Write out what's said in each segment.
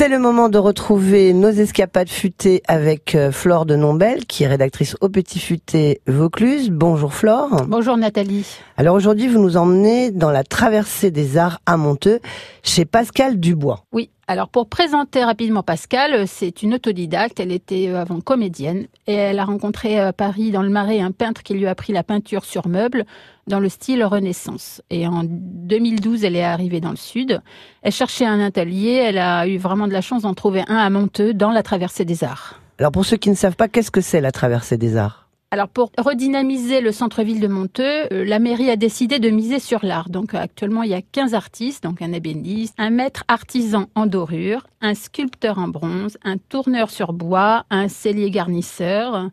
C'est le moment de retrouver nos escapades futées avec euh, Flore de Nombel, qui est rédactrice au Petit Futé Vaucluse. Bonjour Flore. Bonjour Nathalie. Alors aujourd'hui, vous nous emmenez dans la traversée des arts à Monteux, chez Pascal Dubois. Oui, alors pour présenter rapidement Pascal, c'est une autodidacte, elle était euh, avant comédienne et elle a rencontré à Paris dans le Marais un peintre qui lui a appris la peinture sur meubles dans le style Renaissance. Et en 2012, elle est arrivée dans le sud. Elle cherchait un atelier, elle a eu vraiment de la chance d'en trouver un à Monteux dans la traversée des arts. Alors pour ceux qui ne savent pas, qu'est-ce que c'est la traversée des arts? Alors pour redynamiser le centre-ville de Monteux, euh, la mairie a décidé de miser sur l'art. Donc actuellement, il y a 15 artistes, donc un ébéniste, un maître artisan en dorure, un sculpteur en bronze, un tourneur sur bois, un cellier garnisseur,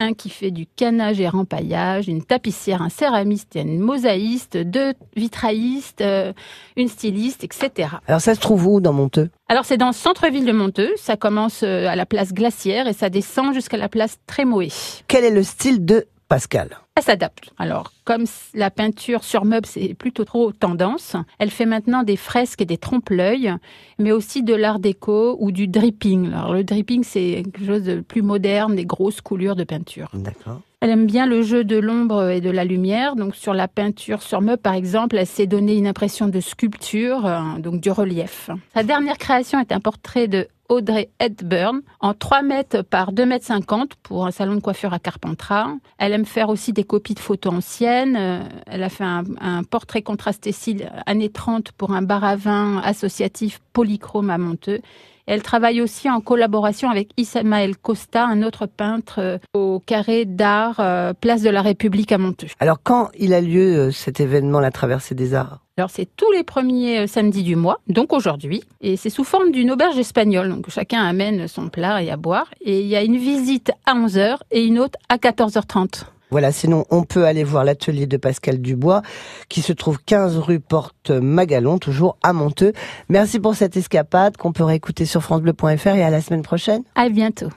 un qui fait du canage et rempaillage, une tapissière, un céramiste, une mosaïste, deux vitraillistes, euh, une styliste, etc. Alors ça se trouve où dans Monteux? Alors c'est dans le centre-ville de Monteux, ça commence euh, à la place Glacière et ça descend jusqu'à la place Trémoé. Quel est le style de Pascal elle s'adapte. Alors, comme la peinture sur meuble, c'est plutôt trop tendance, elle fait maintenant des fresques et des trompe-l'œil, mais aussi de l'art déco ou du dripping. Alors, le dripping, c'est quelque chose de plus moderne, des grosses coulures de peinture. D'accord. Elle aime bien le jeu de l'ombre et de la lumière. Donc, sur la peinture sur meuble, par exemple, elle s'est donné une impression de sculpture, euh, donc du relief. Sa dernière création est un portrait de Audrey Hepburn en 3 mètres par 2 mètres 50 pour un salon de coiffure à Carpentras. Elle aime faire aussi des copies de photos anciennes. Euh, elle a fait un, portrait contrasté style années 30 pour un bar à vin associatif polychrome à Monteux. Elle travaille aussi en collaboration avec Ismaël Costa, un autre peintre euh, au carré d'art euh, Place de la République à Monteux. Alors quand il a lieu cet événement, la traversée des arts? Alors c'est tous les premiers samedis du mois, donc aujourd'hui, et c'est sous forme d'une auberge espagnole, donc chacun amène son plat et à boire, et il y a une visite à 11h et une autre à 14h30. Voilà, sinon on peut aller voir l'atelier de Pascal Dubois qui se trouve 15 rue Porte Magalon, toujours à Monteux. Merci pour cette escapade qu'on peut réécouter sur francebleu.fr et à la semaine prochaine. À bientôt.